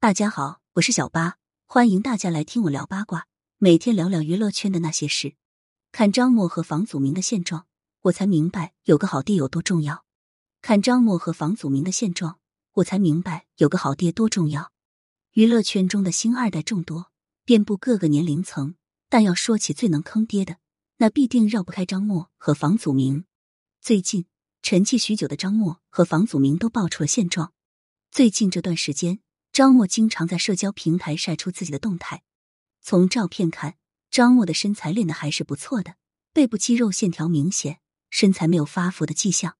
大家好，我是小八，欢迎大家来听我聊八卦，每天聊聊娱乐圈的那些事。看张默和房祖名的现状，我才明白有个好爹有多重要。看张默和房祖名的现状，我才明白有个好爹多重要。娱乐圈中的星二代众多，遍布各个年龄层，但要说起最能坑爹的，那必定绕不开张默和房祖名。最近沉寂许久的张默和房祖名都爆出了现状。最近这段时间。张默经常在社交平台晒出自己的动态，从照片看，张默的身材练的还是不错的，背部肌肉线条明显，身材没有发福的迹象。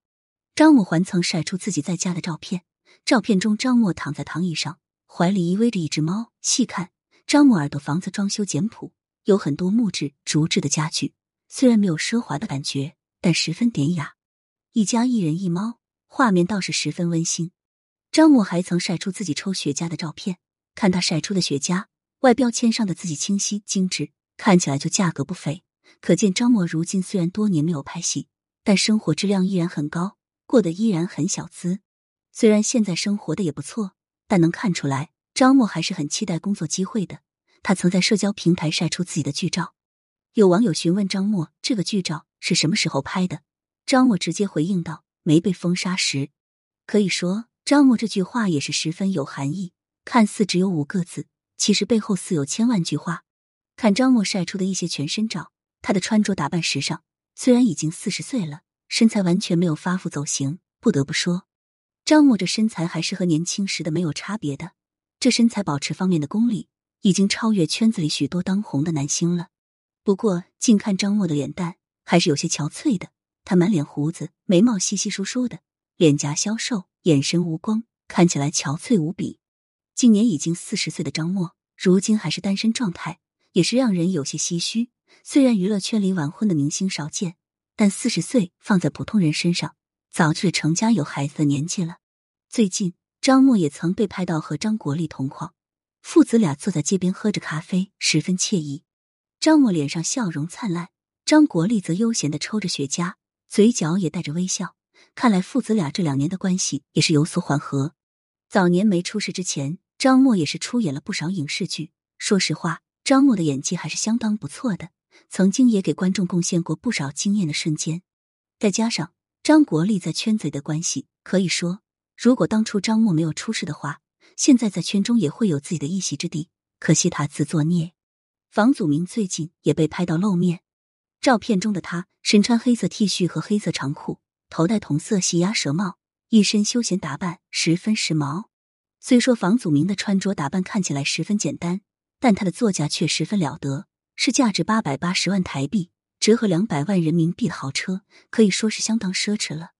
张默还曾晒出自己在家的照片，照片中张默躺在躺椅上，怀里依偎着一只猫。细看，张默耳朵房子装修简朴，有很多木质、竹制的家具，虽然没有奢华的感觉，但十分典雅。一家一人一猫，画面倒是十分温馨。张默还曾晒出自己抽雪茄的照片，看他晒出的雪茄，外标签上的字迹清晰精致，看起来就价格不菲。可见张默如今虽然多年没有拍戏，但生活质量依然很高，过得依然很小资。虽然现在生活的也不错，但能看出来张默还是很期待工作机会的。他曾在社交平台晒出自己的剧照，有网友询问张默这个剧照是什么时候拍的，张默直接回应道：“没被封杀时。”可以说。张默这句话也是十分有含义，看似只有五个字，其实背后似有千万句话。看张默晒出的一些全身照，他的穿着打扮时尚，虽然已经四十岁了，身材完全没有发福走形。不得不说，张默这身材还是和年轻时的没有差别的。这身材保持方面的功力，已经超越圈子里许多当红的男星了。不过近看张默的脸蛋还是有些憔悴的，他满脸胡子，眉毛稀稀疏疏的，脸颊消瘦。眼神无光，看起来憔悴无比。今年已经四十岁的张默，如今还是单身状态，也是让人有些唏嘘。虽然娱乐圈里晚婚的明星少见，但四十岁放在普通人身上，早就是成家有孩子的年纪了。最近，张默也曾被拍到和张国立同框，父子俩坐在街边喝着咖啡，十分惬意。张默脸上笑容灿烂，张国立则悠闲的抽着雪茄，嘴角也带着微笑。看来父子俩这两年的关系也是有所缓和。早年没出事之前，张默也是出演了不少影视剧。说实话，张默的演技还是相当不错的，曾经也给观众贡献过不少惊艳的瞬间。再加上张国立在圈子里的关系，可以说，如果当初张默没有出事的话，现在在圈中也会有自己的一席之地。可惜他自作孽。房祖名最近也被拍到露面，照片中的他身穿黑色 T 恤和黑色长裤。头戴同色细鸭舌帽，一身休闲打扮，十分时髦。虽说房祖名的穿着打扮看起来十分简单，但他的座驾却十分了得，是价值八百八十万台币，折合两百万人民币的豪车，可以说是相当奢侈了。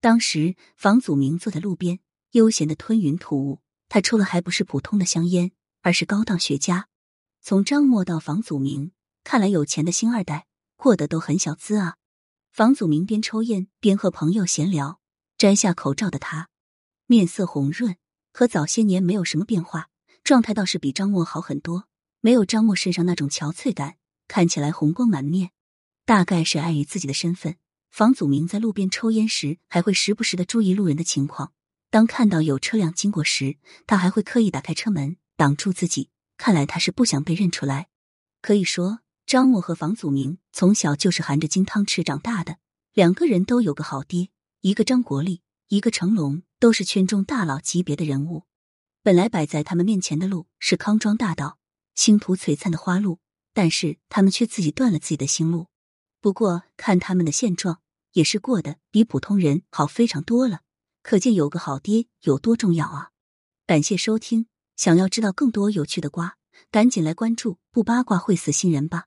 当时房祖名坐在路边，悠闲的吞云吐雾。他抽的还不是普通的香烟，而是高档雪茄。从张默到房祖名，看来有钱的星二代过得都很小资啊。房祖名边抽烟边和朋友闲聊，摘下口罩的他，面色红润，和早些年没有什么变化，状态倒是比张默好很多，没有张默身上那种憔悴感，看起来红光满面。大概是碍于自己的身份，房祖名在路边抽烟时还会时不时的注意路人的情况。当看到有车辆经过时，他还会刻意打开车门挡住自己。看来他是不想被认出来。可以说。张默和房祖名从小就是含着金汤匙长大的，两个人都有个好爹，一个张国立，一个成龙，都是圈中大佬级别的人物。本来摆在他们面前的路是康庄大道，星途璀璨的花路，但是他们却自己断了自己的心路。不过看他们的现状，也是过得比普通人好非常多了，可见有个好爹有多重要啊！感谢收听，想要知道更多有趣的瓜，赶紧来关注，不八卦会死新人吧。